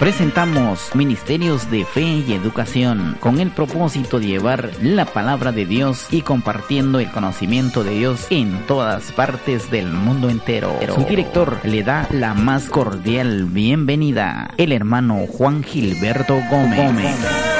presentamos Ministerios de Fe y Educación con el propósito de llevar la palabra de Dios y compartiendo el conocimiento de Dios en todas partes del mundo entero. Su director le da la más cordial bienvenida, el hermano Juan Gilberto Gómez. Y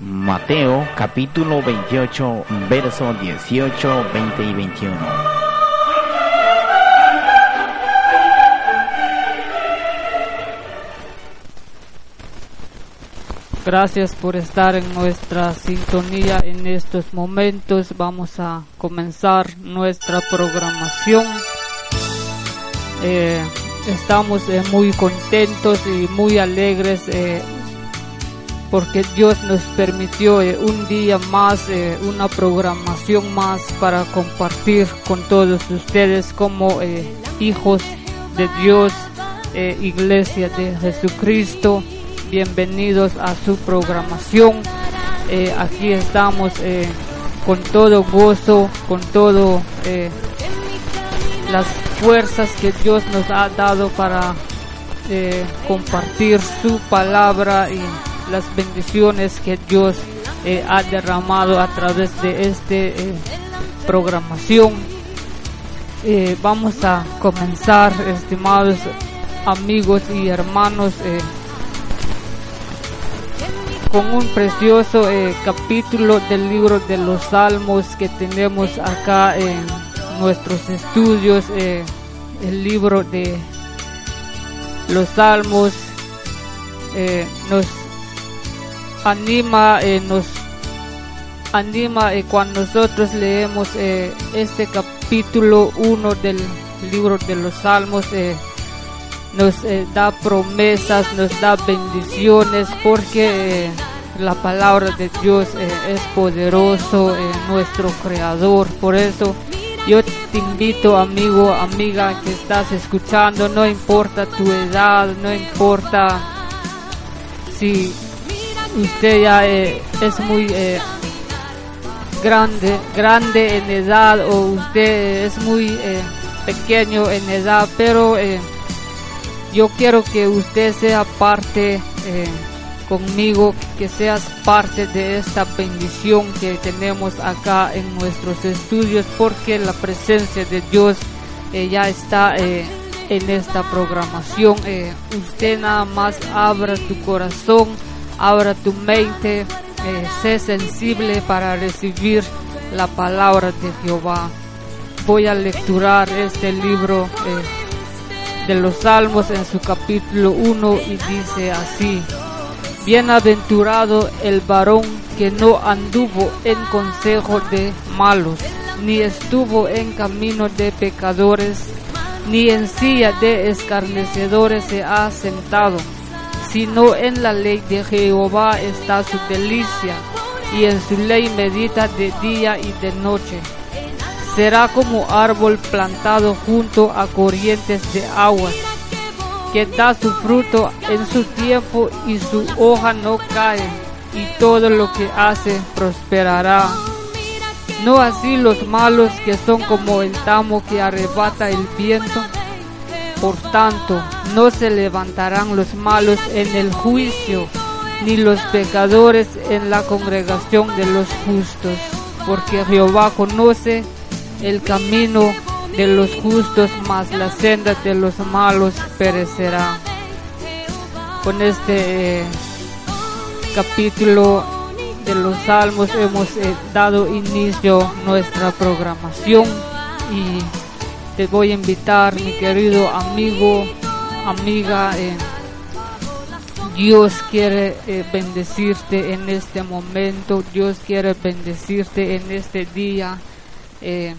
Mateo capítulo 28, verso 18, 20 y 21. Gracias por estar en nuestra sintonía en estos momentos. Vamos a comenzar nuestra programación. Eh, estamos eh, muy contentos y muy alegres eh, porque Dios nos permitió eh, un día más, una programación más para compartir con todos ustedes como hijos de Dios, iglesia de Jesucristo. Bienvenidos a su programación. aquí estamos con todo gozo, con todo las fuerzas que Dios nos ha dado para eh, compartir su palabra y las bendiciones que Dios eh, ha derramado a través de esta eh, programación. vamos a comenzar, estimados amigos y hermanos, con un precioso capítulo del libro de los Salmos que tenemos acá en nuestros estudios eh, el libro de los salmos eh, nos anima eh, nos anima cuando nosotros leemos este capítulo 1 del libro de los salmos nos da promesas nos da bendiciones porque la palabra de Dios es poderoso nuestro creador. Por eso yo te invito, amigo, amiga que estás escuchando, no importa tu edad, no importa si usted ya eh, es muy eh, grande, grande en edad o usted es muy eh, pequeño en edad, pero yo quiero que usted sea parte conmigo, que seas parte de esta bendición que tenemos acá en nuestros estudios, porque la presencia de Dios ya está en esta programación. Usted nada más abra tu corazón, abra tu mente, sé sensible para recibir la palabra de Jehová. Voy a lecturar este libro de los Salmos en su capítulo 1 y dice así. Bienaventurado el varón que no anduvo en consejo de malos, ni estuvo en camino de pecadores, ni en silla de escarnecedores se ha sentado, sino en la ley de Jehová está su delicia, y en su ley medita de día y de noche. Será como árbol plantado junto a corrientes de aguas que da su fruto en su tiempo y su hoja no cae, y todo lo que hace prosperará. No así los malos que son como el tamo que arrebata el viento. Por tanto, no se levantarán los malos en el juicio, ni los pecadores en la congregación de los justos, porque Jehová conoce el camino de los justos, mas la senda de los malos perecerá. Con este eh, capítulo de los salmos hemos eh, dado inicio nuestra programación y te voy a invitar mi querido amigo, amiga, eh, Dios quiere eh, bendecirte en este momento, Dios quiere bendecirte en este día. Eh,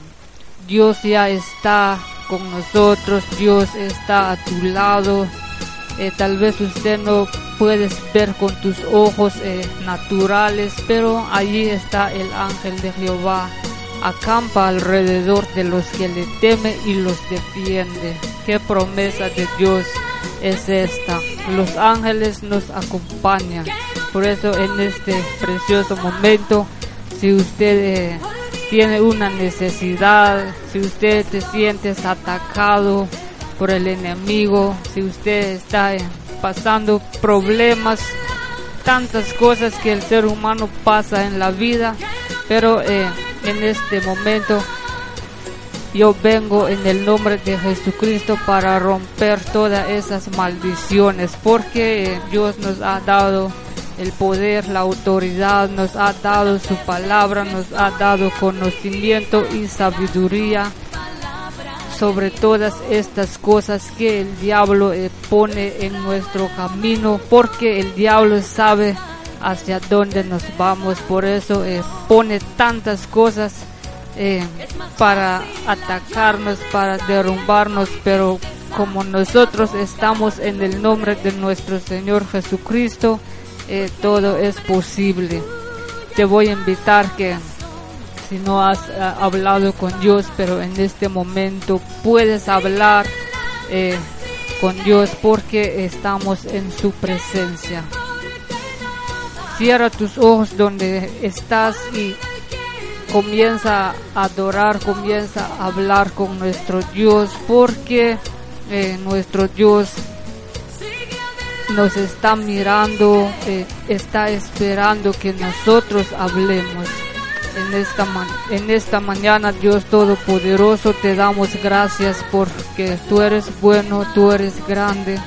Dios ya está con nosotros, Dios está a tu lado. Tal vez usted no puedes ver con tus ojos naturales, pero allí está el ángel de Jehová. Acampa alrededor de los que le teme y los defiende. Qué promesa de Dios es esta. Los ángeles nos acompañan. Por eso en este precioso momento, si usted eh, tiene una necesidad, si usted se siente atacado por el enemigo, si usted está eh, pasando problemas, tantas cosas que el ser humano pasa en la vida, pero eh, en este momento. Yo vengo en el nombre de Jesucristo para romper todas esas maldiciones, porque Dios nos ha dado el poder, la autoridad, nos ha dado su palabra, nos ha dado conocimiento y sabiduría sobre todas estas cosas que el diablo eh, pone en nuestro camino, porque el diablo sabe hacia dónde nos vamos, por eso eh, pone tantas cosas eh, para atacarnos, para derrumbarnos, pero como nosotros estamos en el nombre de nuestro Señor Jesucristo, eh, todo es posible. Te voy a invitar que si no has hablado con Dios, pero en este momento puedes hablar con Dios porque estamos en su presencia. Cierra tus ojos donde estás y comienza a adorar, comienza a hablar con nuestro Dios, porque eh, nuestro Dios nos está mirando, eh, está esperando que nosotros hablemos. En esta, en esta mañana, Dios Todopoderoso, te damos gracias porque tú eres bueno, tú eres grande.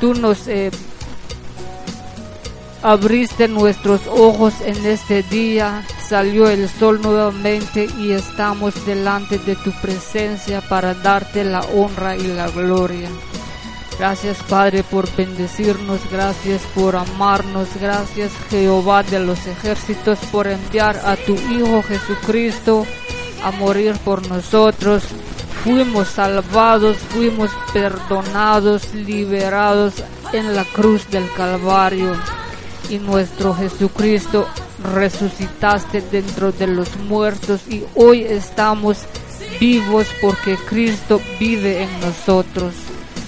Tú nos eh, abriste nuestros ojos en este día, salió el sol nuevamente y estamos delante de tu presencia para darte la honra y la gloria. Gracias Padre por bendecirnos, gracias por amarnos, gracias Jehová de los ejércitos por enviar a tu Hijo Jesucristo a morir por nosotros. Fuimos salvados, fuimos perdonados, liberados en la cruz del Calvario y nuestro Jesucristo resucitaste dentro de los muertos y hoy estamos vivos porque Cristo vive en nosotros.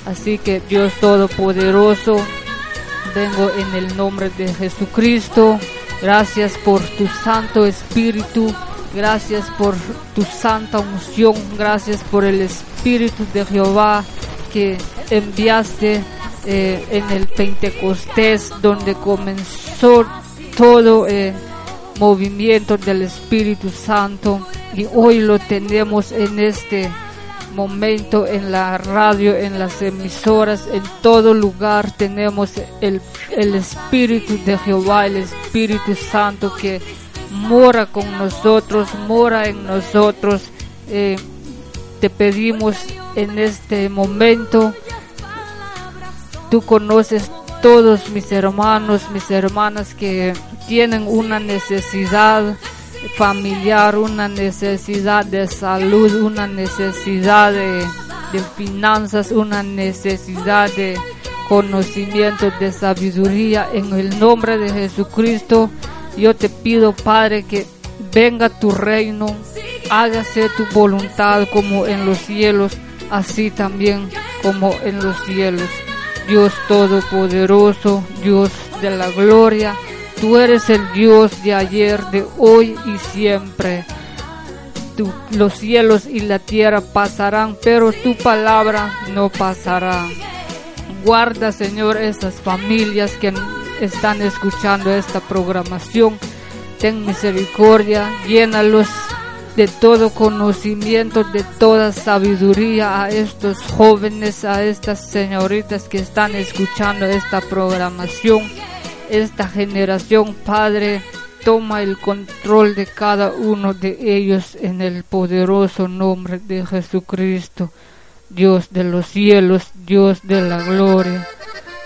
Así que Dios Todopoderoso, vengo en el nombre de Jesucristo. Gracias por tu Santo Espíritu. Gracias por tu santa unción. Gracias por el Espíritu de Jehová que enviaste eh, en el Pentecostés, donde comenzó todo el movimiento del Espíritu Santo y hoy lo tenemos en este momento en la radio, en las emisoras, en todo lugar tenemos el, el Espíritu de Jehová, el Espíritu Santo que mora con nosotros, mora en nosotros. Eh, te pedimos en este momento Tú conoces todos mis hermanos, mis hermanas que tienen una necesidad familiar, una necesidad de salud, una necesidad de, finanzas, una necesidad de conocimiento, de sabiduría. En el nombre de Jesucristo, yo te pido, Padre, que venga tu reino, hágase tu voluntad como en los cielos, así también como en los cielos. Dios Todopoderoso, Dios de la gloria. Tú eres el Dios de ayer, de hoy y siempre. los cielos y la tierra pasarán, pero tu palabra no pasará. Guarda, Señor, esas familias que están escuchando esta programación. Ten misericordia, llénalos de todo conocimiento, de toda sabiduría a estos jóvenes, a estas señoritas que están escuchando esta programación, esta generación, Padre. Toma el control de cada uno de ellos en el poderoso nombre de Jesucristo, Dios de los cielos, Dios de la gloria.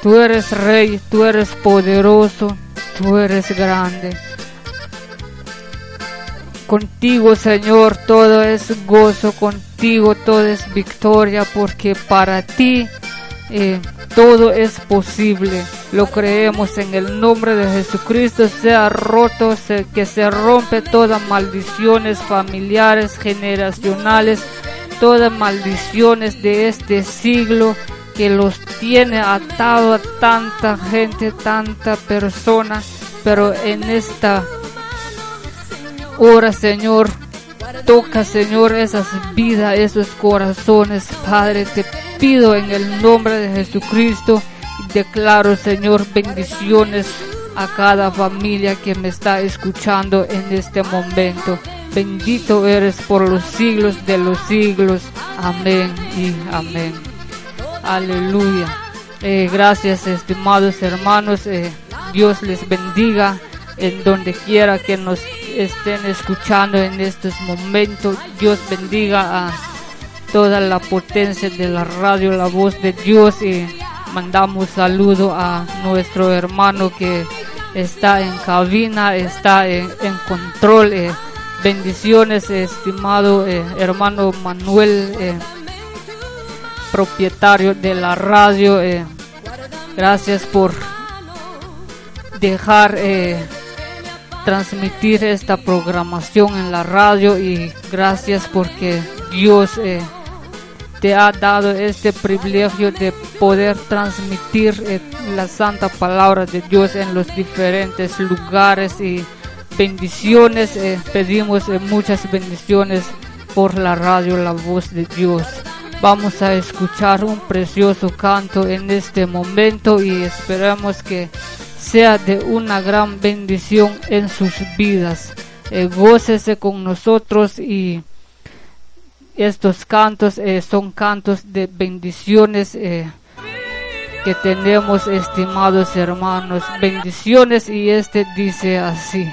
Tú eres rey, tú eres poderoso, tú eres grande. Contigo, Señor, todo es gozo, contigo todo es victoria, porque para ti eh, todo es posible. Lo creemos en el nombre de Jesucristo. Sea roto, que se rompe todas maldiciones familiares, generacionales, todas maldiciones de este siglo que los tiene atado a tanta gente, tanta persona. Pero en esta hora, Señor, toca, Señor, esas vidas, esos corazones, Padre, te pido en el nombre de Jesucristo declaro, Señor, bendiciones a cada familia que me está escuchando en este momento. Bendito eres por los siglos de los siglos. Amén y amén. Aleluya. Eh, gracias, estimados hermanos. Eh, Dios les bendiga en donde quiera que nos estén escuchando en estos momentos. Dios bendiga a toda la potencia de la radio La Voz de Dios y mandamos saludo a nuestro hermano que está en cabina, está en, control. Eh, bendiciones, estimado eh, hermano Manuel, eh, propietario de la radio. gracias por dejar transmitir esta programación en la radio y gracias porque Dios te ha dado este privilegio de poder transmitir eh, la santa palabra de Dios en los diferentes lugares y bendiciones. Eh, pedimos eh, muchas bendiciones por la radio La Voz de Dios. Vamos a escuchar un precioso canto en este momento y esperamos que sea de una gran bendición en sus vidas. gócese con nosotros y estos cantos eh, son cantos de bendiciones eh, que tenemos, estimados hermanos. Bendiciones y este dice así.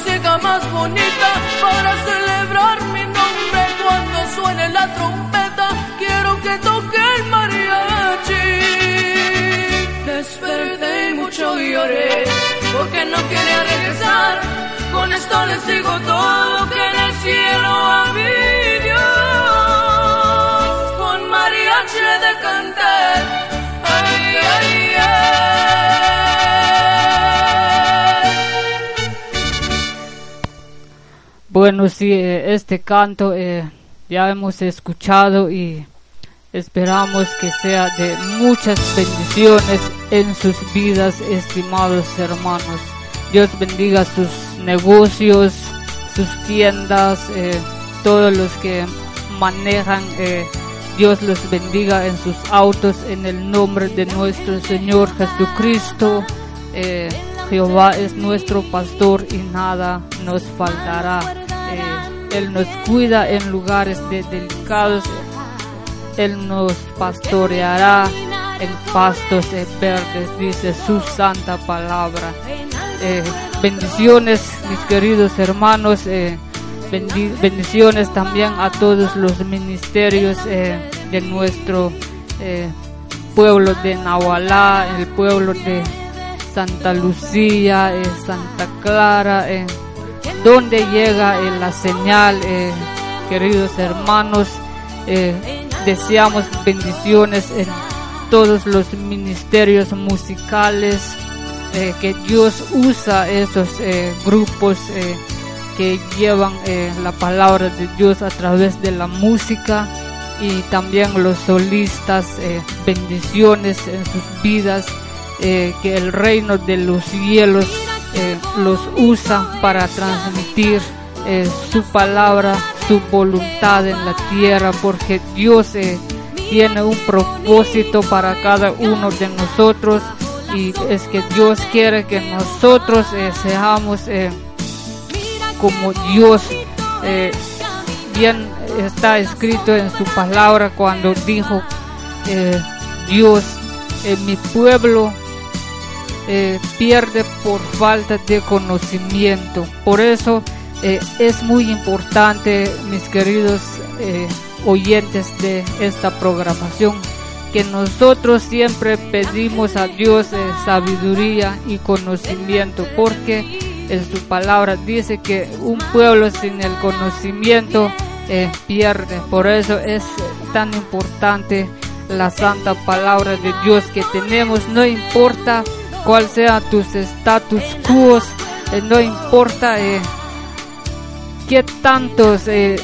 Música más bonita para celebrar mi nombre cuando suene la trompeta. Quiero que toque el mariachi. Desperté y mucho lloré porque no quería regresar. Con esto les digo todo que en el cielo había Dios. Con mariachi de cantar. Ay, ay, Bueno, sí, eh, este canto eh, ya hemos escuchado y esperamos que sea de muchas bendiciones en sus vidas, estimados hermanos. Dios bendiga sus negocios, sus tiendas, eh, todos los que manejan. Dios los bendiga en sus autos en el nombre de nuestro Señor Jesucristo. Jehová es nuestro pastor y nada nos faltará. Él nos cuida en lugares de delicados. Él nos pastoreará en pastos verdes, dice su santa palabra. Eh, bendiciones, mis queridos hermanos. Eh, bendiciones también a todos los ministerios eh, de nuestro pueblo de Nahualá, el pueblo de Santa Lucía, Santa Clara donde llega eh, la señal, eh, queridos hermanos. Eh, deseamos bendiciones en todos los ministerios musicales que Dios usa esos grupos que llevan la palabra de Dios a través de la música y también los solistas bendiciones en sus vidas que el reino de los cielos eh, los usa para transmitir eh, su palabra, su voluntad en la tierra, porque Dios eh, tiene un propósito para cada uno de nosotros y es que Dios quiere que nosotros seamos como Dios. bien está escrito en su palabra cuando dijo Dios, mi pueblo eh, pierde por falta de conocimiento. Por eso eh, es muy importante, mis queridos eh, oyentes de esta programación, que nosotros siempre pedimos a Dios sabiduría y conocimiento, porque en su palabra dice que un pueblo sin el conocimiento pierde. Por eso es tan importante la santa palabra de Dios que tenemos, no importa cuál sea tus status quo, eh, no importa eh, qué tantos eh,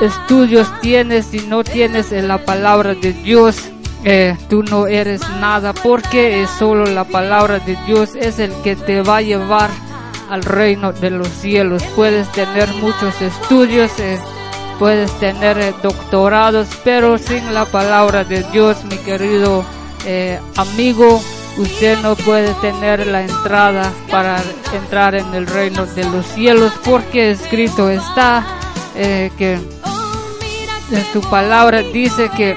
estudios tienes si no tienes la palabra de Dios. tú no eres nada porque solo la palabra de Dios es el que te va a llevar al reino de los cielos. Puedes tener muchos estudios, puedes tener doctorados, pero sin la palabra de Dios, mi querido amigo, usted no puede tener la entrada para entrar en el reino de los cielos porque escrito está eh, que en su palabra dice que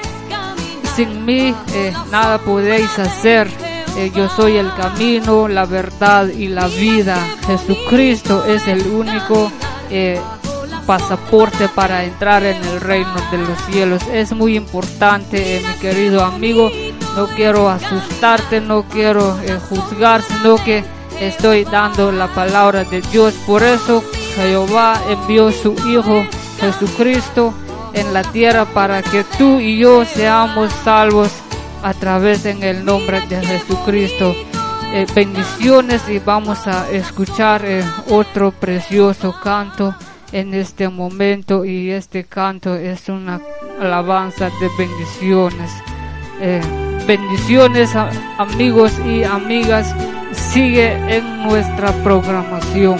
sin mí eh, nada podéis hacer. Eh, yo soy el camino, la verdad y la vida. Jesucristo es el único pasaporte para entrar en el reino de los cielos. Es muy importante, mi querido amigo, no quiero asustarte, no quiero eh, juzgar, sino que estoy dando la palabra de Dios. Por eso Jehová envió su Hijo Jesucristo en la tierra para que tú y yo seamos salvos a través en el nombre de Jesucristo. Eh, bendiciones y vamos a escuchar eh, otro precioso canto en este momento y este canto es una alabanza de bendiciones. Bendiciones amigos y amigas. Sigue en nuestra programación.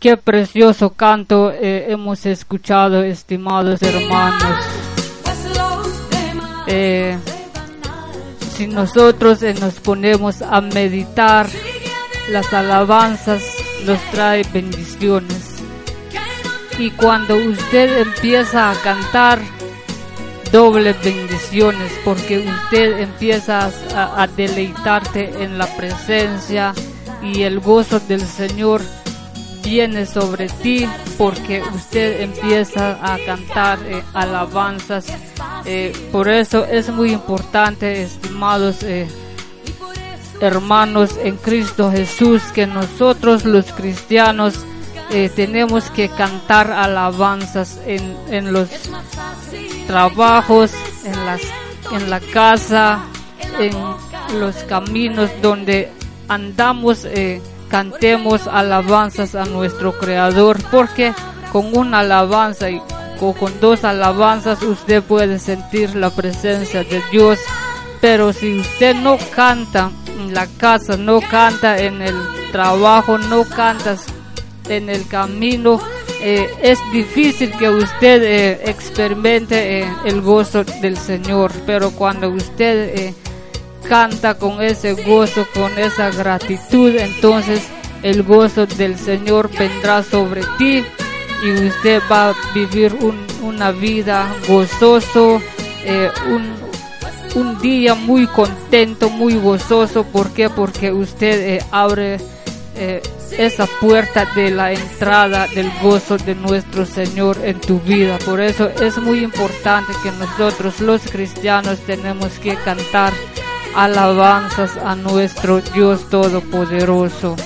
Qué precioso canto eh, hemos escuchado, estimados hermanos. Eh, si nosotros eh, nos ponemos a meditar, las alabanzas nos trae bendiciones. Y cuando usted empieza a cantar, doble bendiciones, porque usted empieza a deleitarte en la presencia y el gozo del Señor viene sobre ti porque usted empieza a cantar eh, alabanzas. Eh, por eso es muy importante, estimados eh, hermanos en Cristo Jesús, que nosotros los cristianos tenemos que cantar alabanzas en, en los trabajos, en, las, en la casa, en los caminos donde andamos cantemos alabanzas a nuestro Creador, porque con una alabanza y con dos alabanzas usted puede sentir la presencia de Dios. Pero si usted no canta en la casa, no canta en el trabajo, no canta en el camino, eh, es difícil que usted eh, experimente eh, el gozo del Señor. Pero cuando usted canta con ese gozo, con esa gratitud, entonces el gozo del Señor vendrá sobre ti y usted va a vivir una vida gozoso, eh, un, día muy contento, muy gozoso. ¿Por qué? Porque usted eh, abre eh, esa puerta de la entrada del gozo de nuestro Señor en tu vida. Por eso es muy importante que nosotros los cristianos tenemos que cantar alabanzas a nuestro Dios Todopoderoso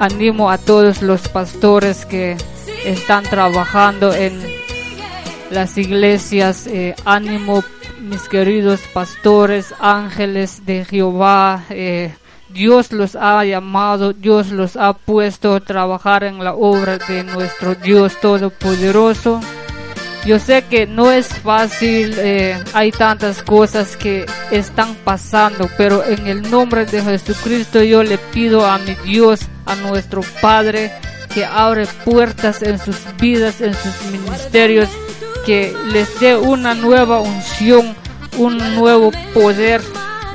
animo a todos los pastores que están trabajando en las iglesias. Eh, ánimo, mis queridos pastores, ángeles de Jehová. Eh, Dios los ha llamado, Dios los ha puesto a trabajar en la obra de nuestro Dios Todopoderoso. Yo sé que no es fácil, eh, hay tantas cosas que están pasando, pero en el nombre de Jesucristo yo le pido a mi Dios, a nuestro Padre, que abre puertas en sus vidas, en sus ministerios, que les dé una nueva unción, un nuevo poder.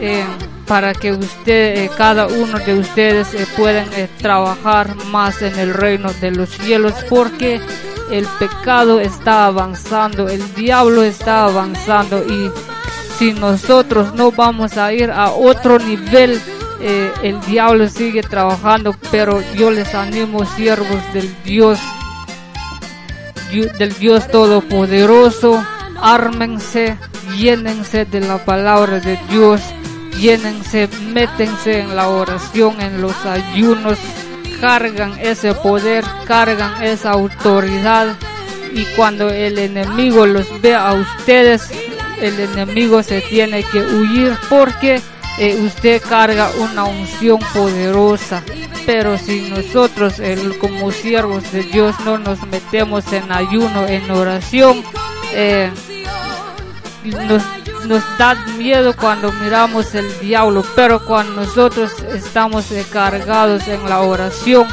Eh, para que usted, eh, cada uno de ustedes puedan trabajar más en el reino de los cielos, porque el pecado está avanzando, el diablo está avanzando y si nosotros no vamos a ir a otro nivel, eh, el diablo sigue trabajando, pero yo les animo siervos del Dios, del Dios Todopoderoso, ármense, llénense de la palabra de Dios, llénense, métense en la oración, en los ayunos, cargan ese poder, cargan esa autoridad y cuando el enemigo los ve a ustedes, el enemigo se tiene que huir porque eh, usted carga una unción poderosa. Pero si nosotros como siervos de Dios no nos metemos en ayuno, en oración, eh, nos nos da miedo cuando miramos el diablo, pero cuando nosotros estamos cargados en la oración,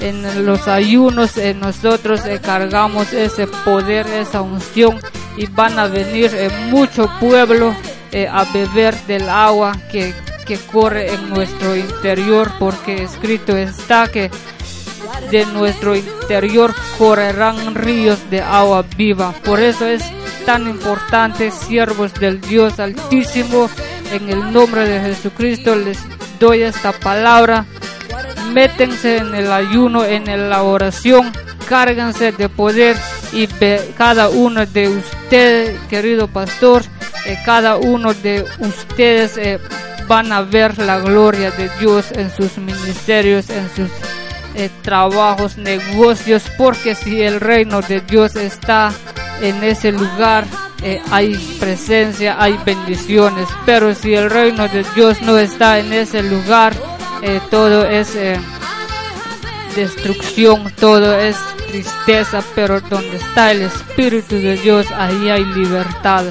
en los ayunos, en nosotros cargamos ese poder, esa unción y van a venir eh, mucho pueblo eh, a beber del agua que, que corre en nuestro interior, porque escrito está que de nuestro interior correrán ríos de agua viva. Por eso es tan importante, siervos del Dios Altísimo, en el nombre de Jesucristo les doy esta palabra. Métense en el ayuno, en la oración, cárganse de poder y cada uno de ustedes, querido pastor, eh, cada uno de ustedes eh, van a ver la gloria de Dios en sus ministerios, en sus eh, trabajos, negocios, porque si el reino de Dios está en ese lugar, eh, hay presencia, hay bendiciones, pero si el reino de Dios no está en ese lugar, eh, todo es destrucción, todo es tristeza, pero donde está el Espíritu de Dios, ahí hay libertad.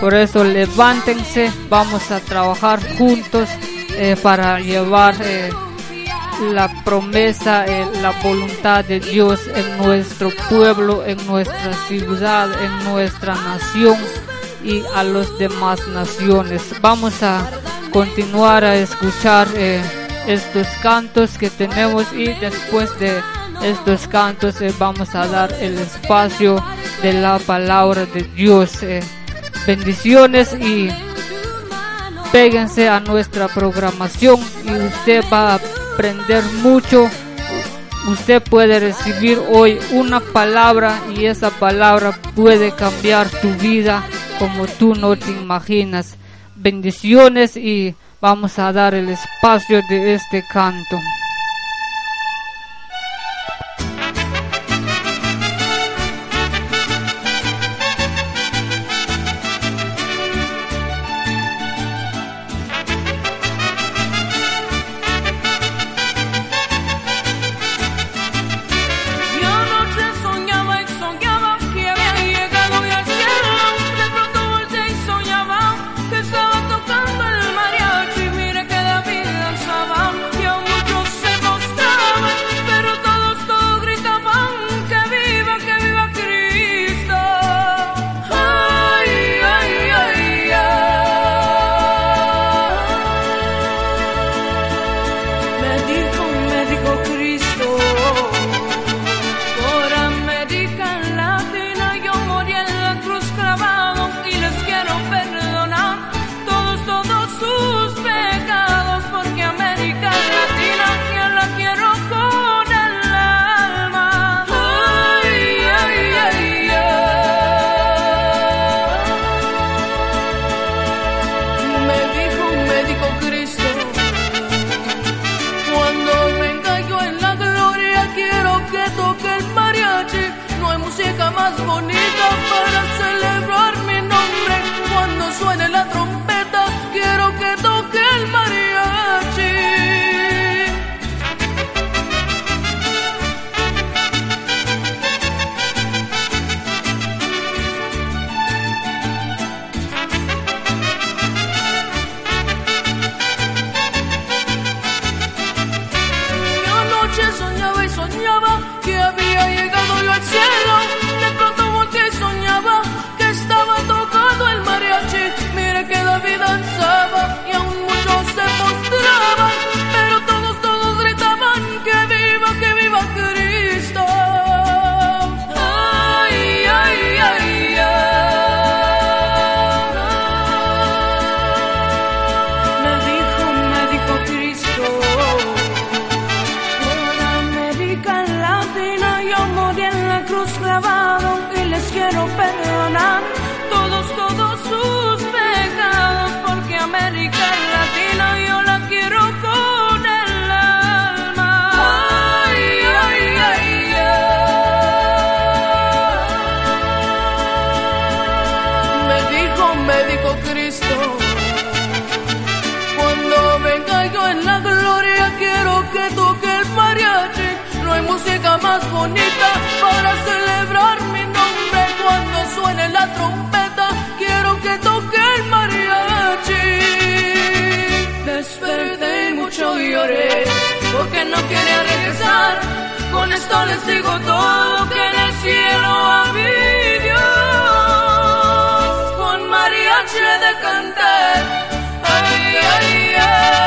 Por eso levántense, vamos a trabajar juntos para llevar la promesa, eh, la voluntad de Dios en nuestro pueblo, en nuestra ciudad, en nuestra nación y a las demás naciones. Vamos a continuar a escuchar eh, estos cantos que tenemos y después de estos cantos eh, vamos a dar el espacio de la palabra de Dios. bendiciones y péguense a nuestra programación y usted va a aprender mucho. Usted puede recibir hoy una palabra y esa palabra puede cambiar tu vida como tú no te imaginas. Bendiciones y vamos a dar el espacio de este canto. bonita para celebrar mi nombre cuando suene la trompeta. Quiero que toque el mariachi. Desperté y mucho lloré porque no quería regresar. Con esto les digo todo que en el cielo había Dios con mariachi de cantar. Ay, ay, ay.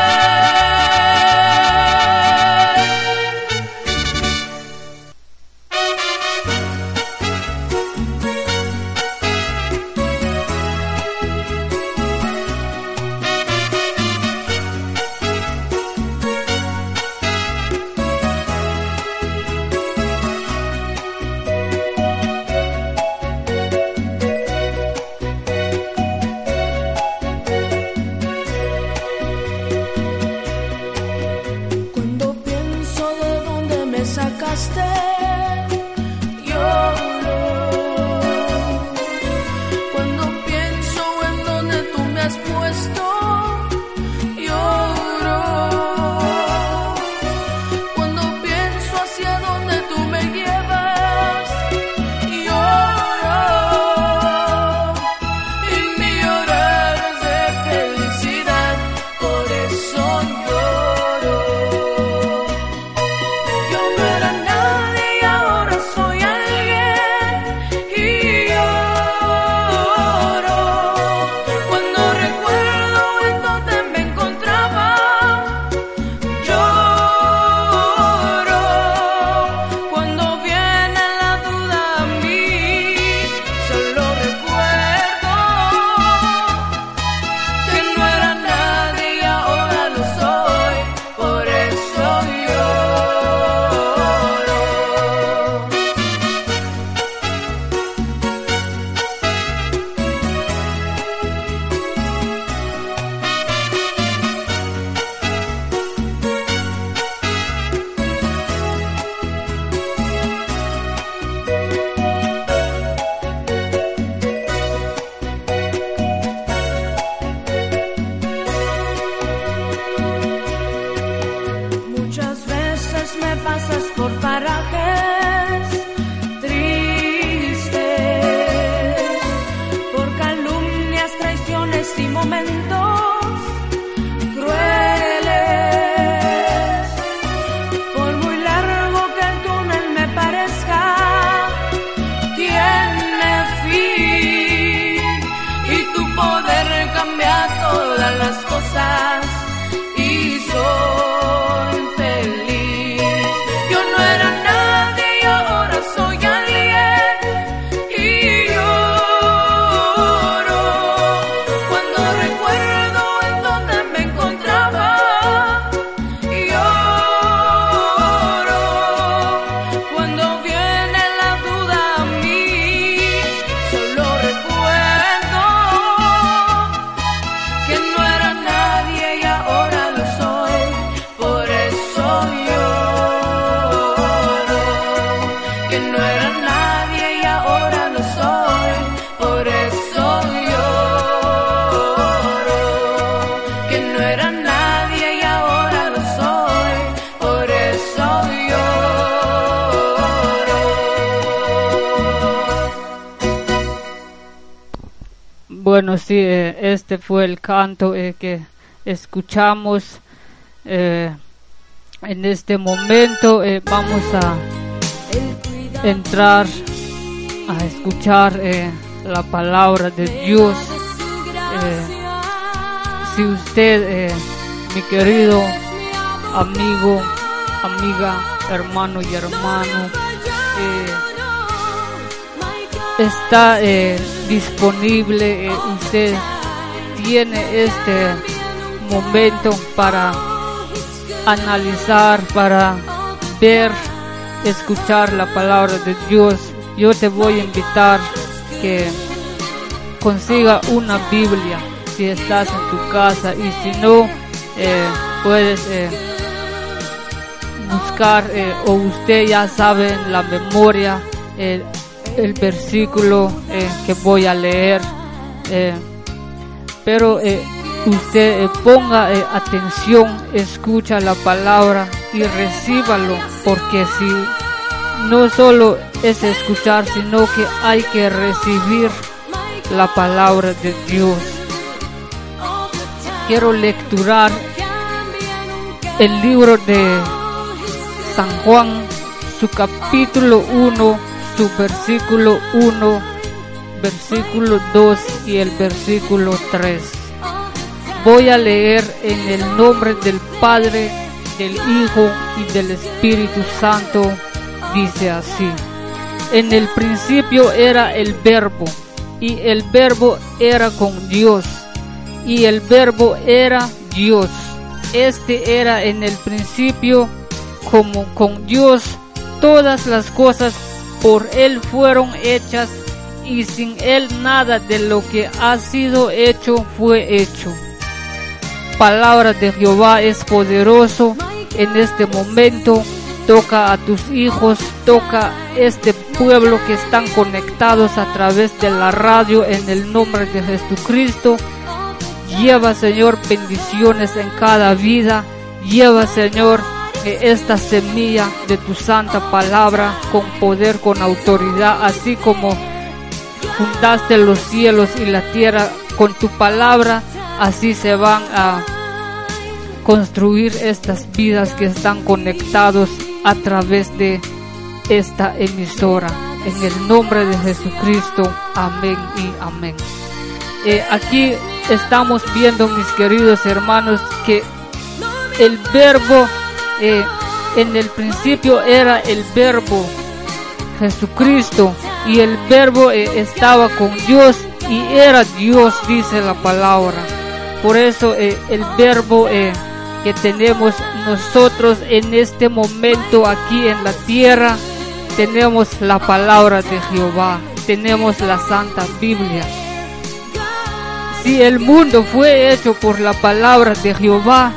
hermanos, sí, este fue el canto eh, que escuchamos eh, en este momento. Eh, vamos a entrar a escuchar la palabra de Dios. si usted, mi querido amigo, amiga, hermano y hermano, está disponible, usted tiene este momento para analizar, para ver, escuchar la palabra de Dios, yo te voy a invitar que consiga una Biblia si estás en tu casa y si no eh, puedes eh, buscar eh, o usted ya sabe en la memoria el versículo que voy a leer pero usted eh, ponga eh, atención, escucha la palabra y recíbalo, porque si no solo es escuchar, sino que hay que recibir la palabra de Dios. Quiero lecturar el libro de San Juan, su capítulo 1, su versículo 1, versículo 2 y el versículo 3. Voy a leer en el nombre del Padre, del Hijo y del Espíritu Santo. Dice así. En el principio era el verbo y el verbo era con Dios y el verbo era Dios. Este era en el principio como con Dios. Todas las cosas por Él fueron hechas y sin Él nada de lo que ha sido hecho fue hecho palabra de Jehová es poderoso en este momento. Toca a tus hijos, toca este pueblo que están conectados a través de la radio en el nombre de Jesucristo. Lleva, Señor, bendiciones en cada vida. Lleva, Señor, esta semilla de tu santa palabra con poder, con autoridad, así como fundaste los cielos y la tierra con tu palabra así se van a construir estas vidas que están conectados a través de esta emisora. En el nombre de Jesucristo, amén y amén. Eh, aquí estamos viendo, mis queridos hermanos, que el verbo eh, en el principio era el verbo Jesucristo y el verbo eh, estaba con Dios y era Dios, dice la palabra. Por eso eh, el verbo que tenemos nosotros en este momento aquí en la tierra, tenemos la palabra de Jehová, tenemos la Santa Biblia. Si el mundo fue hecho por la palabra de Jehová,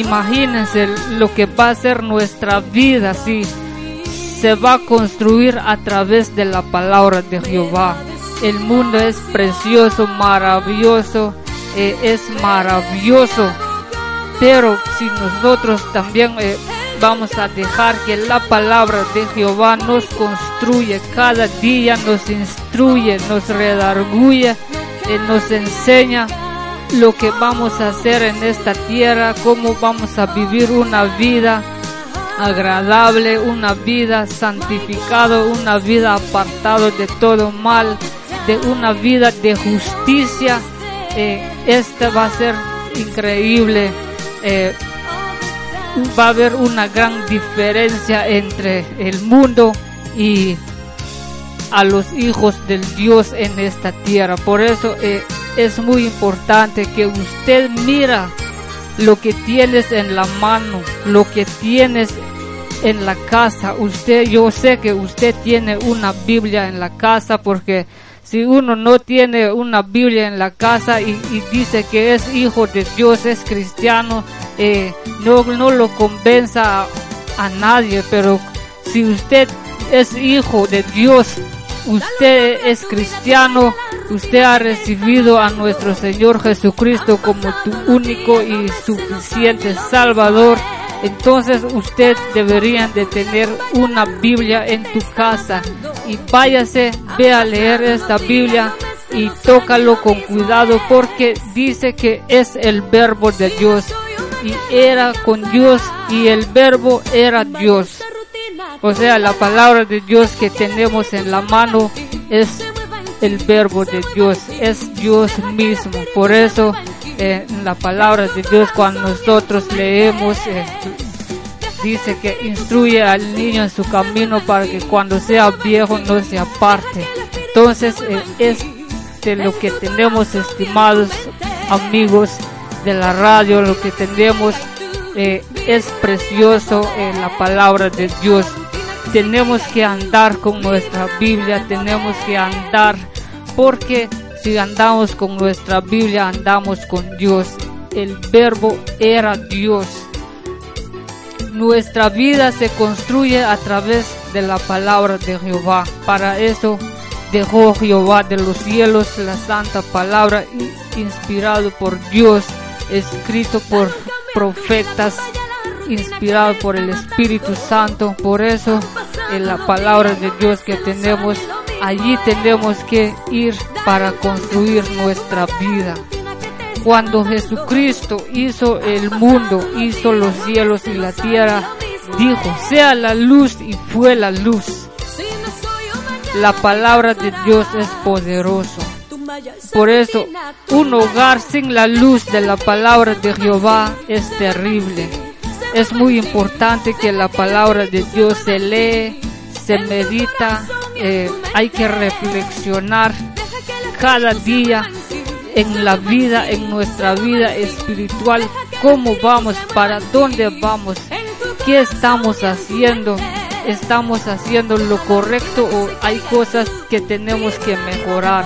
imagínense lo que va a ser nuestra vida si se va a construir a través de la palabra de Jehová. El mundo es precioso, maravilloso, eh, es maravilloso. Pero si nosotros también eh, vamos a dejar que la palabra de Jehová nos construye cada día, nos instruye, nos redarguye, eh, nos enseña lo que vamos a hacer en esta tierra, cómo vamos a vivir una vida agradable, una vida santificada, una vida apartado de todo mal, de una vida de justicia eh, esta va a ser increíble. Eh, va a haber una gran diferencia entre el mundo y a los hijos del Dios en esta tierra. Por eso eh, es muy importante que usted mira lo que tienes en la mano, lo que tienes en la casa. Usted, yo sé que usted tiene una Biblia en la casa porque si uno no tiene una Biblia en la casa y, dice que es hijo de Dios, es cristiano, eh, no, no lo convenza a, nadie, pero si usted es hijo de Dios, usted es cristiano, usted ha recibido a nuestro Señor Jesucristo como tu único y suficiente Salvador, entonces usted debería de tener una Biblia en tu casa. Y váyase, ve a leer esta Biblia y tócalo con cuidado porque dice que es el verbo de Dios. Y era con Dios y el verbo era Dios. O sea, la palabra de Dios que tenemos en la mano es el verbo de Dios, es Dios mismo. Por eso eh, la palabra de Dios cuando nosotros leemos eh, dice que instruye al niño en su camino para que cuando sea viejo no se aparte. Entonces eh, es de lo que tenemos estimados amigos de la radio, lo que tenemos es precioso en la palabra de Dios tenemos que andar con nuestra Biblia, tenemos que andar porque si andamos con nuestra Biblia, andamos con Dios. El verbo era Dios. Nuestra vida se construye a través de la palabra de Jehová. Para eso dejó Jehová de los cielos la santa palabra inspirado por Dios, escrito por profetas, inspirado por el Espíritu Santo. Por eso en la palabra de Dios que tenemos, allí tenemos que ir para construir nuestra vida. Cuando Jesucristo hizo el mundo, hizo los cielos y la tierra, dijo, sea la luz y fue la luz. La palabra de Dios es poderoso. Por eso, un hogar sin la luz de la palabra de Jehová es terrible es muy importante que la palabra de Dios se lee, se medita, eh, hay que reflexionar cada día en la vida, en nuestra vida espiritual, cómo vamos, para dónde vamos, qué estamos haciendo, estamos haciendo lo correcto o hay cosas que tenemos que mejorar.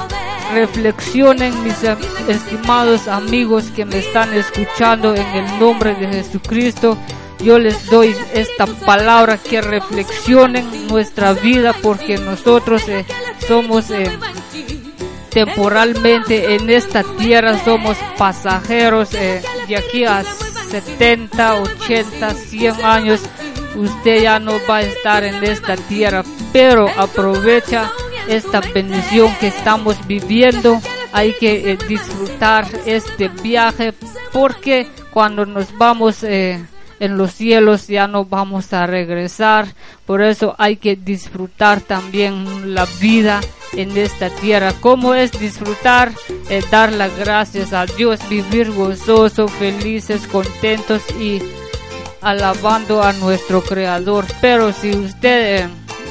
Reflexionen mis estimados amigos que me están escuchando en el nombre de Jesucristo yo les doy esta palabra que reflexionen nuestra vida porque nosotros eh, somos eh, temporalmente en esta tierra, somos pasajeros eh, de aquí a 70, 80, 100 años. Usted ya no va a estar en esta tierra, pero aprovecha esta bendición que estamos viviendo. Hay que disfrutar este viaje porque cuando nos vamos en los cielos ya no vamos a regresar. Por eso hay que disfrutar también la vida en esta tierra. ¿Cómo es disfrutar? dar las gracias a Dios, vivir gozoso, felices, contentos y alabando a nuestro Creador. Pero si usted eh,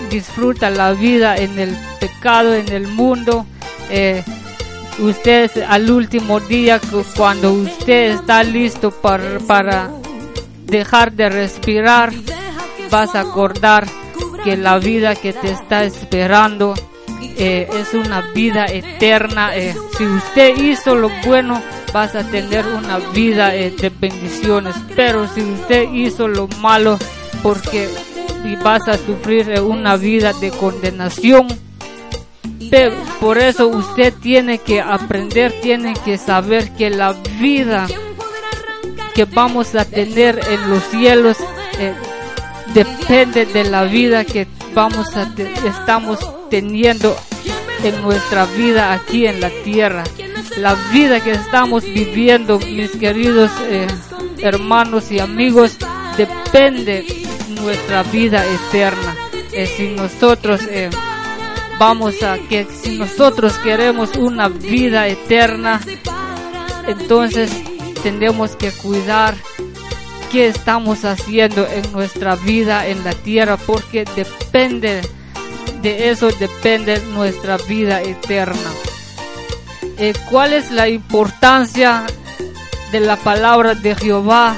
disfruta la vida en el pecado, en el mundo, eh, usted al último día, cuando usted está listo para, para dejar de respirar, vas a acordar que la vida que te está esperando eh, es una vida eterna. Eh, si usted hizo lo bueno, vas a tener una vida de bendiciones. Pero si usted hizo lo malo, porque vas a sufrir una vida de condenación. por eso usted tiene que aprender, tiene que saber que la vida que vamos a tener en los cielos eh, depende de la vida que vamos a estamos teniendo en nuestra vida aquí en la tierra. La vida que estamos viviendo, mis queridos eh, hermanos y amigos, depende de nuestra vida eterna. Eh, si nosotros vamos a que si nosotros queremos una vida eterna, entonces tenemos que cuidar qué estamos haciendo en nuestra vida en la tierra porque depende de eso depende nuestra vida eterna. Eh, ¿Cuál es la importancia de la palabra de Jehová?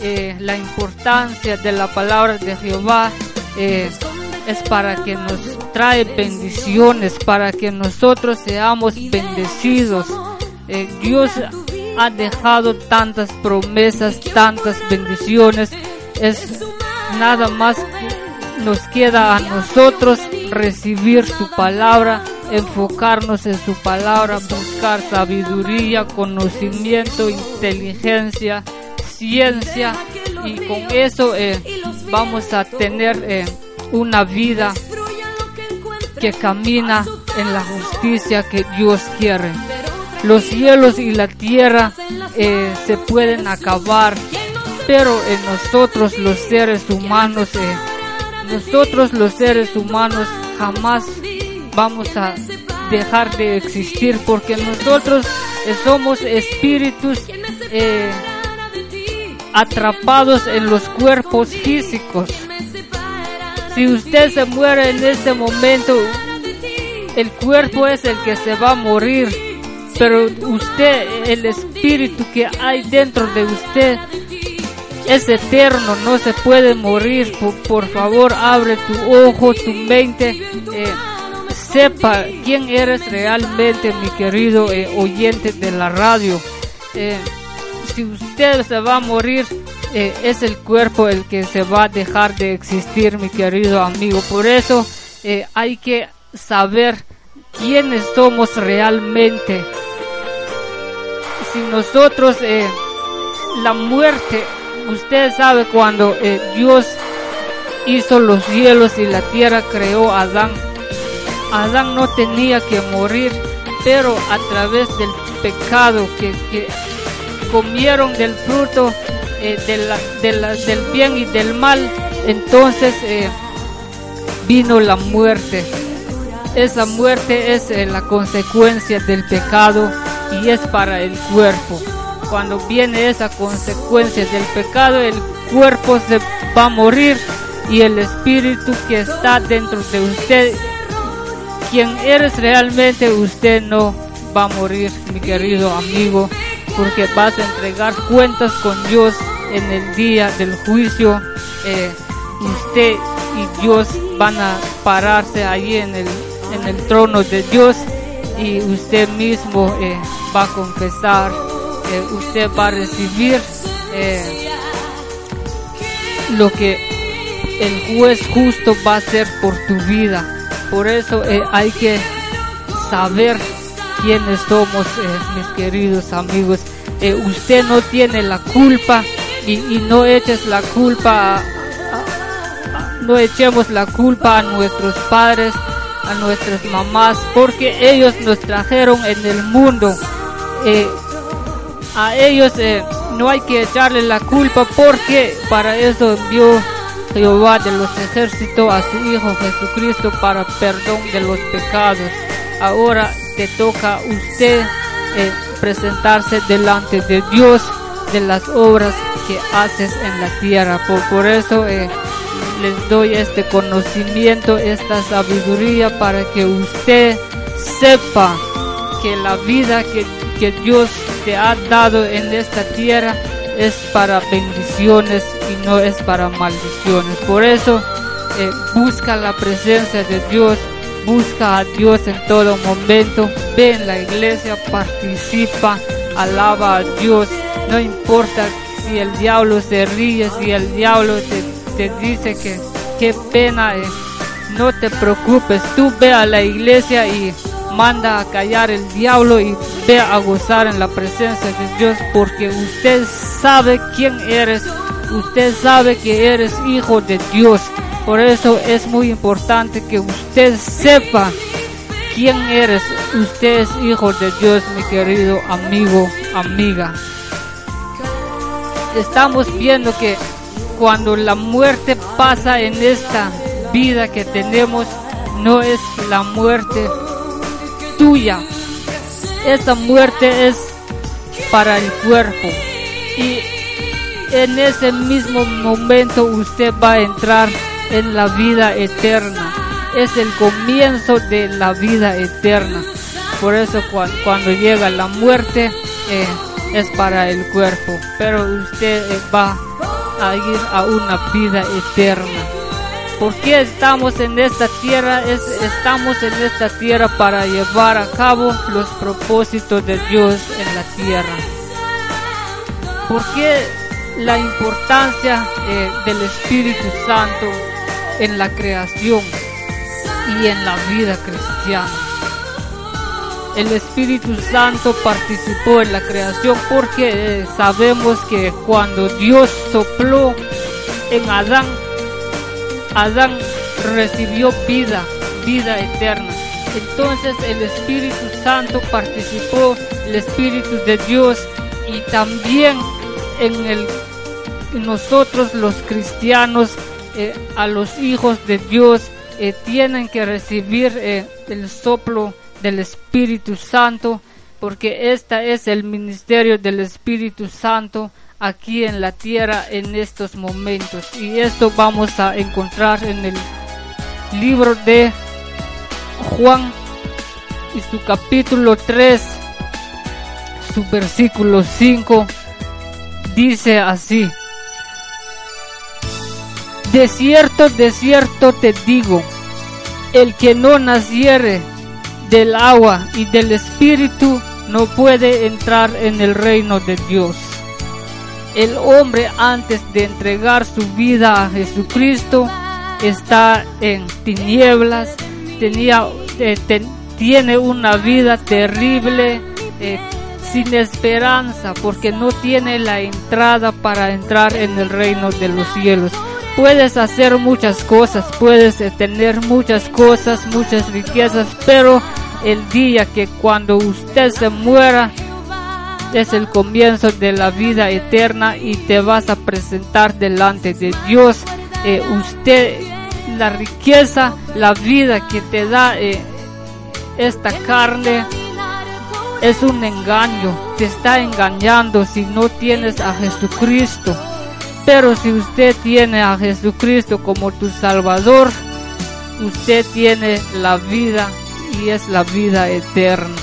Eh, la importancia de la palabra de Jehová eh, es para que nos trae bendiciones, para que nosotros seamos bendecidos. Dios ha dejado tantas promesas, tantas bendiciones. Es nada más nos queda a nosotros recibir su palabra, enfocarnos en su palabra, buscar sabiduría, conocimiento, inteligencia, y con eso eh, vamos a tener eh, una vida que camina en la justicia que Dios quiere. Los cielos y la tierra eh, se pueden acabar, pero en nosotros los seres humanos, nosotros los seres humanos jamás vamos a dejar de existir porque nosotros somos espíritus atrapados en los cuerpos físicos. Si usted se muere en este momento, el cuerpo es el que se va a morir, pero usted, el espíritu que hay dentro de usted, es eterno, no se puede morir. Por, favor, abre tu ojo, tu mente. Eh, sepa quién eres realmente, mi querido eh, oyente de la radio. Eh, si usted se va a morir, es el cuerpo el que se va a dejar de existir, mi querido amigo. Por eso hay que saber quiénes somos realmente. Si nosotros, la muerte usted sabe cuando eh, Dios hizo los cielos y la tierra, creó a Adán. Adán no tenía que morir, pero a través del pecado que, comieron del fruto eh, del bien y del mal, entonces eh, vino la muerte. Esa muerte es la consecuencia del pecado y es para el cuerpo cuando viene esa consecuencia del pecado, el cuerpo se va a morir y el espíritu que está dentro de usted, quien eres realmente, usted no va a morir, mi querido amigo, porque vas a entregar cuentas con Dios en el día del juicio. Eh, usted y Dios van a pararse allí en el, en el trono de Dios y usted mismo eh, va a confesar usted va a recibir eh, lo que el juez justo va a hacer por tu vida. Por eso eh, hay que saber quiénes somos, eh, mis queridos amigos. usted no tiene la culpa y, no eches la culpa, no echemos la culpa a nuestros padres, a nuestras mamás, porque ellos nos trajeron en el mundo a ellos eh, no hay que echarle la culpa porque para eso envió Jehová de los ejércitos a su Hijo Jesucristo para perdón de los pecados. Ahora te toca a usted eh, presentarse delante de Dios de las obras que haces en la tierra. Por, por eso eh, les doy este conocimiento, esta sabiduría para que usted sepa que la vida que, que Dios te ha dado en esta tierra es para bendiciones y no es para maldiciones. Por eso eh, busca la presencia de Dios, busca a Dios en todo momento, ve en la iglesia, participa, alaba a Dios, no importa si el diablo se ríe, si el diablo te, dice que qué pena, es no te preocupes, tú ve a la iglesia y manda a callar el diablo y ve a gozar en la presencia de Dios porque usted sabe quién eres, usted sabe que eres hijo de Dios. Por eso es muy importante que usted sepa quién eres. Usted es hijo de Dios, mi querido amigo, amiga. Estamos viendo que cuando la muerte pasa en esta vida que tenemos, no es la muerte tuya. Esa muerte es para el cuerpo. Y en ese mismo momento usted va a entrar en la vida eterna. Es el comienzo de la vida eterna. Por eso cuando, llega la muerte eh, es para el cuerpo. Pero usted eh, va a ir a una vida eterna. ¿Por qué estamos en esta tierra? Es, estamos en esta tierra para llevar a cabo los propósitos de Dios en la tierra. ¿Por qué la importancia eh, del Espíritu Santo en la creación y en la vida cristiana? El Espíritu Santo participó en la creación porque eh, sabemos que cuando Dios sopló en Adán, Adán recibió vida, vida eterna. Entonces el Espíritu Santo participó, el Espíritu de Dios y también en nosotros los cristianos, eh, a los hijos de Dios, eh, tienen que recibir eh, el soplo del Espíritu Santo, porque este es el ministerio del Espíritu Santo aquí en la tierra en estos momentos. Y esto vamos a encontrar en el libro de Juan y su capítulo 3, su versículo 5, dice así. De cierto, de cierto te digo, el que no naciere del agua y del espíritu no puede entrar en el reino de Dios. El hombre antes de entregar su vida a Jesucristo está en tinieblas, tenía, eh, tiene una vida terrible, eh, sin esperanza, porque no tiene la entrada para entrar en el reino de los cielos. Puedes hacer muchas cosas, puedes tener muchas cosas, muchas riquezas, pero el día que cuando usted se muera es el comienzo de la vida eterna y te vas a presentar delante de Dios. Eh, usted, la riqueza, la vida que te da eh, esta carne es un engaño, te está engañando si no tienes a Jesucristo. Pero si usted tiene a Jesucristo como tu Salvador, usted tiene la vida y es la vida eterna.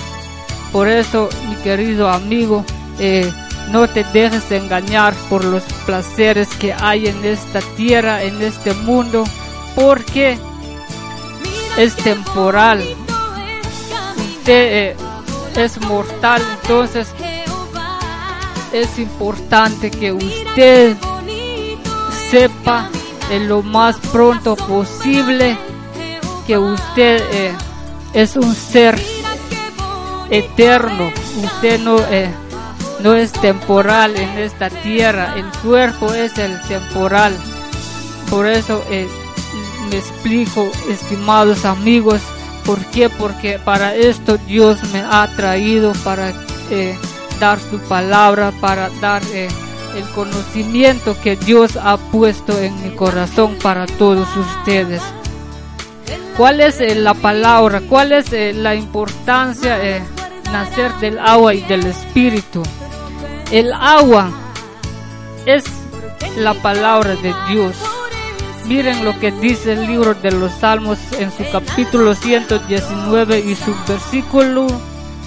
Por eso, mi querido amigo, eh, no te dejes engañar por los placeres que hay en esta tierra, en este mundo, porque es temporal. Usted eh, es mortal, entonces es importante que usted sepa lo más pronto posible que usted eh, es un ser eterno, usted no, eh, no es temporal en esta tierra, el cuerpo es el temporal. Por eso eh, me explico, estimados amigos, ¿por qué? Porque para esto Dios me ha traído para dar su palabra, para dar el conocimiento que Dios ha puesto en mi corazón para todos ustedes. ¿Cuál es eh, la palabra? ¿Cuál es eh, la importancia de nacer del agua y del espíritu? El agua es la palabra de Dios. Miren lo que dice el libro de los Salmos en su capítulo 119 y su versículo,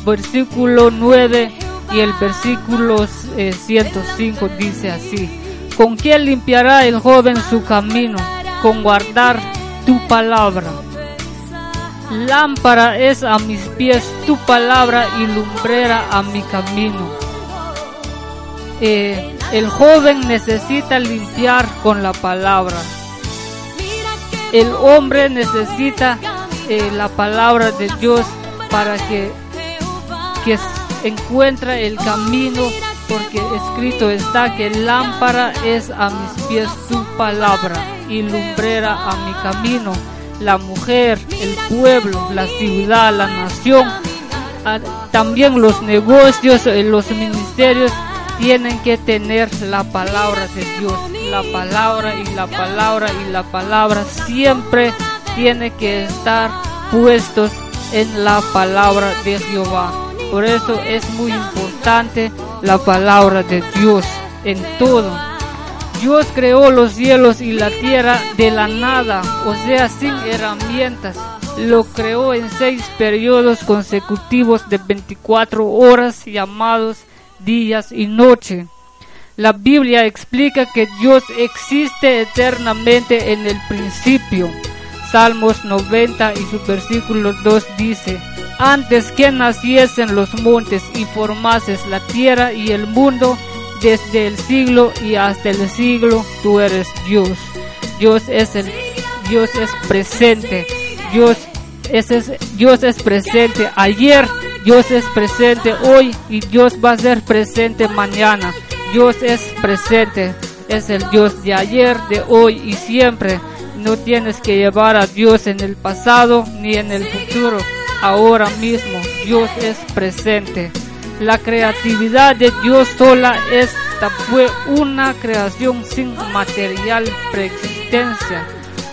versículo 9 y el versículo 105 eh, dice así, ¿con quién limpiará el joven su camino? Con guardar tu palabra. Lámpara es a mis pies tu palabra y lumbrera a mi camino. Eh, el joven necesita limpiar con la palabra. El hombre necesita eh, la palabra de Dios para que, que encuentra el camino, porque escrito está que lámpara es a mis pies tu palabra y lumbrera a mi camino. La mujer, el pueblo, la ciudad, la nación, también los negocios, eh, los ministerios tienen que tener la palabra de Dios. La palabra y la palabra y la palabra siempre tiene que estar puestos en la palabra de Jehová. Por eso es muy importante la palabra de Dios en todo. Dios creó los cielos y la tierra de la nada, o sea, sin herramientas. Lo creó en seis periodos consecutivos de 24 horas llamados días y noche. La Biblia explica que Dios existe eternamente en el principio. Salmos 90 y su versículo 2 dice, antes que naciesen los montes y formases la tierra y el mundo, desde el siglo y hasta el siglo, tú eres Dios. Dios es el Dios es presente. Dios es, Dios es presente ayer, Dios es presente hoy y Dios va a ser presente mañana. Dios es presente, es el Dios de ayer, de hoy y siempre. No tienes que llevar a Dios en el pasado ni en el futuro ahora mismo. Dios es presente. La creatividad de Dios sola es perfecta fue una creación sin material preexistencia.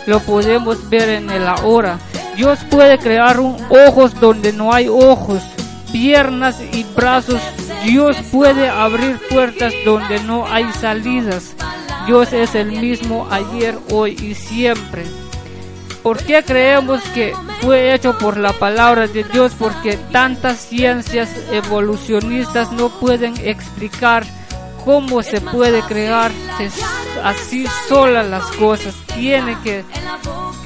Lo podemos ver en el ahora. Dios puede crear ojos donde no hay ojos, piernas y brazos. Dios puede abrir puertas donde no hay salidas. Dios es el mismo ayer, hoy y siempre. ¿Por qué creemos que fue hecho por la palabra de Dios? Porque tantas ciencias evolucionistas no pueden explicar cómo se puede crear así solas las cosas. Tiene que,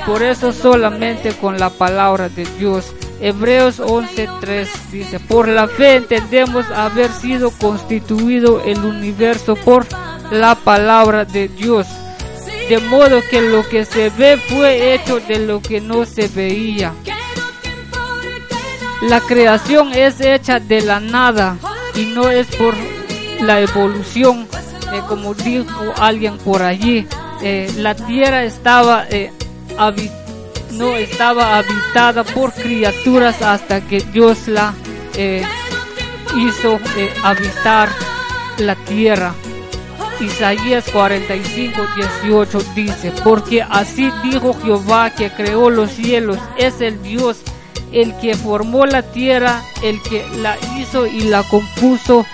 por eso solamente con la palabra de Dios. Hebreos 11:3 dice, por la fe entendemos haber sido constituido el universo por la palabra de Dios de modo que lo que se ve fue hecho de lo que no se veía. La creación es hecha de la nada y no es por la evolución, eh, como dijo alguien por allí. Eh, la tierra eh, no estaba habitada por criaturas hasta que Dios la hizo habitar la tierra. Isaías 45, 18 dice, porque así dijo Jehová que creó los cielos, es el Dios, el que formó la tierra, el que la hizo y la compuso,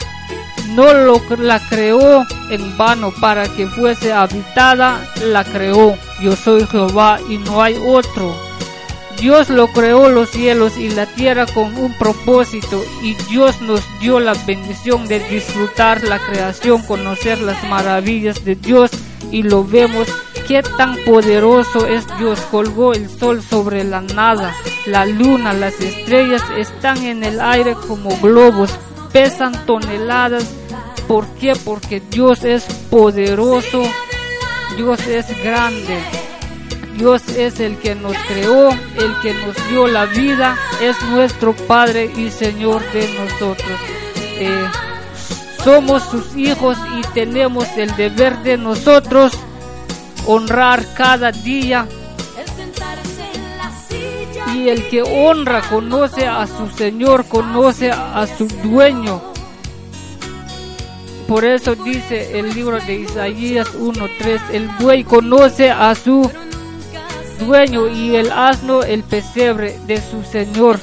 no lo, la creó en vano para que fuese habitada, la creó. Yo soy Jehová y no hay otro. Dios lo creó los cielos y la tierra con un propósito y Dios nos dio la bendición de disfrutar la creación, conocer las maravillas de Dios y lo vemos qué tan poderoso es Dios. Colgó el sol sobre la nada, la luna, las estrellas están en el aire como globos, pesan toneladas. ¿Por qué? Porque Dios es poderoso, Dios es grande. Dios es el que nos creó, el que nos dio la vida, es nuestro Padre y Señor de nosotros. Eh, somos sus hijos y tenemos el deber de nosotros honrar cada día. Y el que honra conoce a su Señor, conoce a su dueño. Por eso dice el libro de Isaías 1.3, el buey conoce a su dueño y el asno el pesebre de su señor.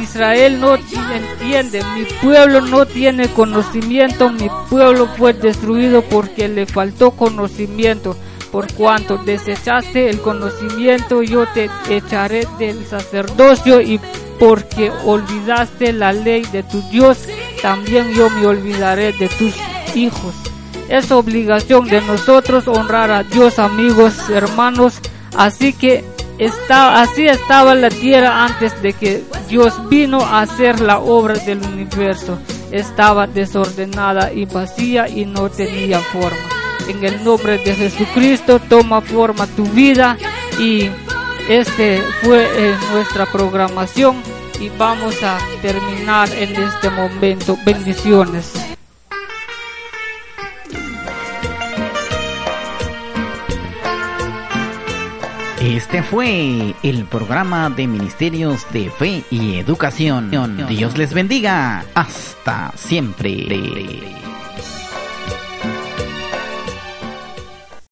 Israel no entiende, mi pueblo no tiene conocimiento, mi pueblo fue destruido porque le faltó conocimiento. Por cuanto desechaste el conocimiento, yo te echaré del sacerdocio y porque olvidaste la ley de tu Dios, también yo me olvidaré de tus hijos. Es obligación de nosotros honrar a Dios, amigos, hermanos, Así que está, así estaba la tierra antes de que Dios vino a hacer la obra del universo. Estaba desordenada y vacía y no tenía forma. En el nombre de Jesucristo toma forma tu vida y este fue eh, nuestra programación y vamos a terminar en este momento. Bendiciones. Este fue el programa de Ministerios de Fe y Educación. Dios les bendiga. Hasta siempre.